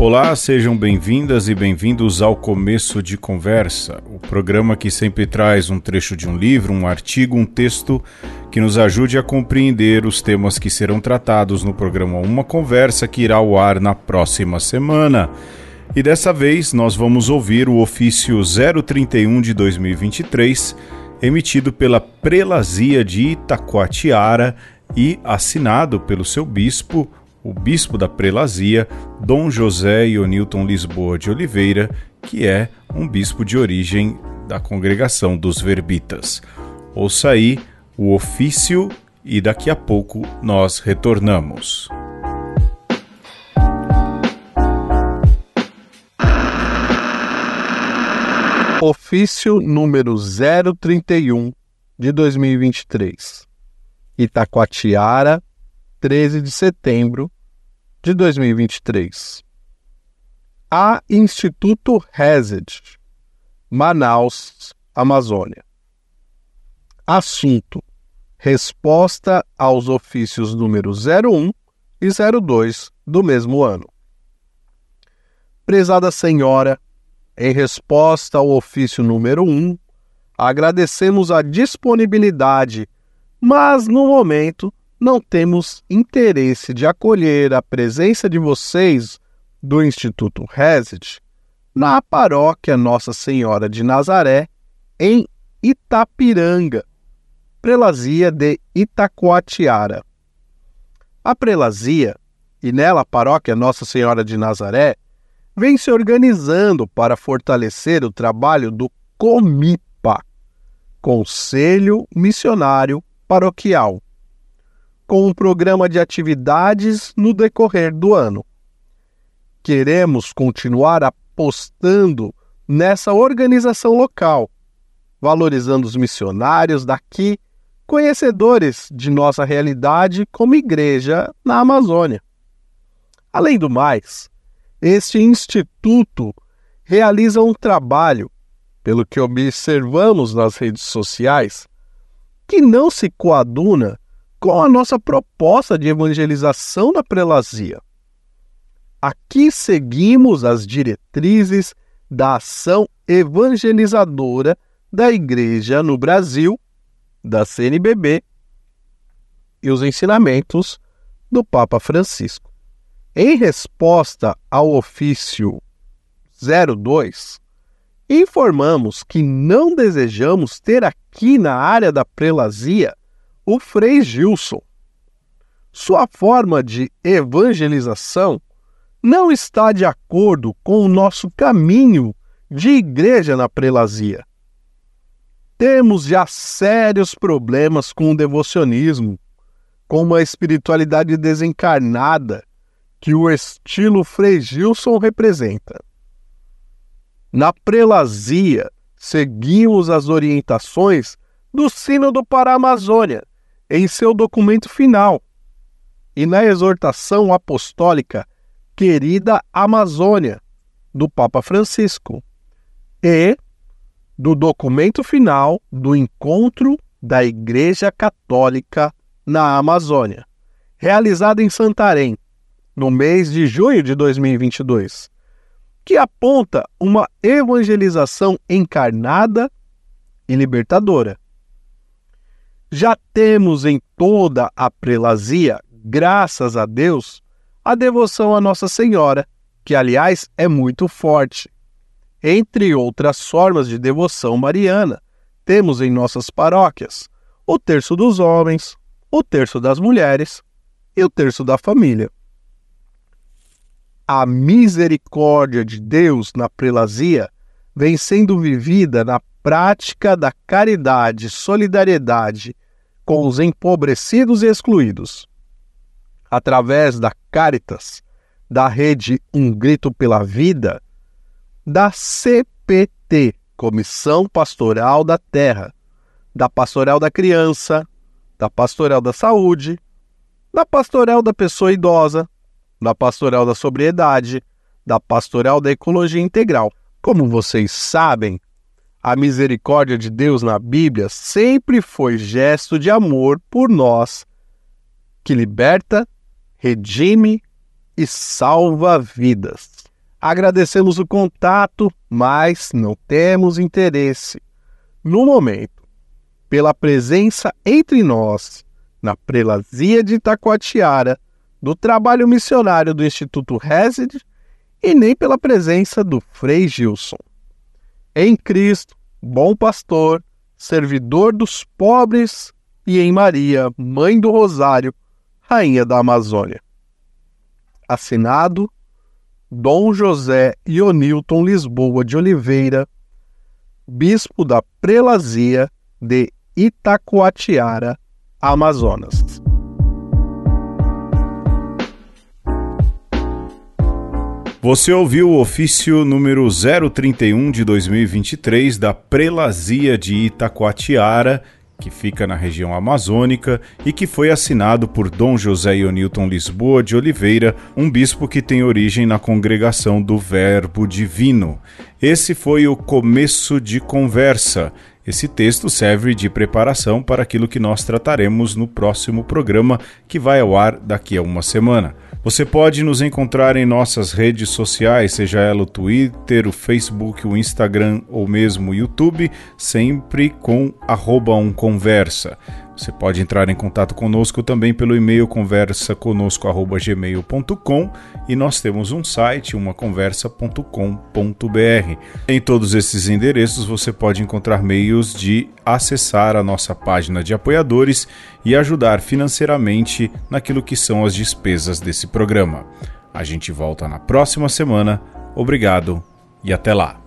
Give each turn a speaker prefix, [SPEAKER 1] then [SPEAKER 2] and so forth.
[SPEAKER 1] Olá, sejam bem-vindas e bem-vindos ao Começo de Conversa, o programa que sempre traz um trecho de um livro, um artigo, um texto que nos ajude a compreender os temas que serão tratados no programa Uma Conversa que irá ao ar na próxima semana. E dessa vez nós vamos ouvir o ofício 031 de 2023, emitido pela Prelazia de Itacoatiara e assinado pelo seu bispo, o bispo da prelazia, Dom José Ionilton Lisboa de Oliveira, que é um bispo de origem da congregação dos Verbitas. Ouça aí o ofício e daqui a pouco nós retornamos.
[SPEAKER 2] Ofício número 031 de 2023. Itacoatiara, 13 de setembro de 2023. A Instituto Resed, Manaus, Amazônia. Assunto: Resposta aos ofícios número 01 e 02 do mesmo ano. Prezada Senhora, em resposta ao ofício número 1, agradecemos a disponibilidade, mas no momento não temos interesse de acolher a presença de vocês do Instituto Reset na paróquia Nossa Senhora de Nazaré, em Itapiranga, prelazia de Itacoatiara. A prelazia, e nela a paróquia Nossa Senhora de Nazaré, vem se organizando para fortalecer o trabalho do COMIPA, Conselho Missionário Paroquial com um programa de atividades no decorrer do ano. Queremos continuar apostando nessa organização local, valorizando os missionários daqui, conhecedores de nossa realidade como igreja na Amazônia. Além do mais, este instituto realiza um trabalho, pelo que observamos nas redes sociais, que não se coaduna com a nossa proposta de evangelização da prelazia. Aqui seguimos as diretrizes da ação evangelizadora da Igreja no Brasil, da CNBB e os ensinamentos do Papa Francisco. Em resposta ao ofício 02, informamos que não desejamos ter aqui na área da prelazia o Frei Gilson. Sua forma de evangelização não está de acordo com o nosso caminho de igreja na prelazia. Temos já sérios problemas com o devocionismo, com uma espiritualidade desencarnada que o estilo Frei Gilson representa. Na prelazia, seguimos as orientações do Sínodo para a Amazônia, em seu documento final e na exortação apostólica Querida Amazônia, do Papa Francisco, e do documento final do encontro da Igreja Católica na Amazônia, realizado em Santarém, no mês de junho de 2022, que aponta uma evangelização encarnada e libertadora já temos em toda a prelazia, graças a Deus, a devoção a Nossa Senhora, que aliás é muito forte. Entre outras formas de devoção mariana, temos em nossas paróquias o terço dos homens, o terço das mulheres e o terço da família. A misericórdia de Deus na prelazia vem sendo vivida na prática da caridade solidariedade com os empobrecidos e excluídos. Através da Caritas, da rede Um Grito pela Vida, da CPT, Comissão Pastoral da Terra, da Pastoral da Criança, da Pastoral da Saúde, da Pastoral da Pessoa Idosa, da Pastoral da Sobriedade, da Pastoral da Ecologia Integral. Como vocês sabem, a misericórdia de Deus na Bíblia sempre foi gesto de amor por nós, que liberta, redime e salva vidas. Agradecemos o contato, mas não temos interesse, no momento, pela presença entre nós, na prelazia de Itacoatiara, do trabalho missionário do Instituto Resed e nem pela presença do Frei Gilson. Em Cristo, bom pastor, servidor dos pobres, e em Maria, Mãe do Rosário, Rainha da Amazônia. Assinado Dom José Ionilton Lisboa de Oliveira, Bispo da Prelazia de Itacoatiara, Amazonas.
[SPEAKER 1] Você ouviu o ofício número 031 de 2023 da Prelazia de Itacoatiara, que fica na região amazônica e que foi assinado por Dom José Ionilton Lisboa de Oliveira, um bispo que tem origem na congregação do Verbo Divino. Esse foi o começo de conversa. Esse texto serve de preparação para aquilo que nós trataremos no próximo programa, que vai ao ar daqui a uma semana. Você pode nos encontrar em nossas redes sociais, seja ela o Twitter, o Facebook, o Instagram ou mesmo o YouTube, sempre com arroba um conversa. Você pode entrar em contato conosco também pelo e-mail conversaconosco@gmail.com e nós temos um site, umaconversa.com.br. Em todos esses endereços você pode encontrar meios de acessar a nossa página de apoiadores e ajudar financeiramente naquilo que são as despesas desse programa. A gente volta na próxima semana. Obrigado e até lá.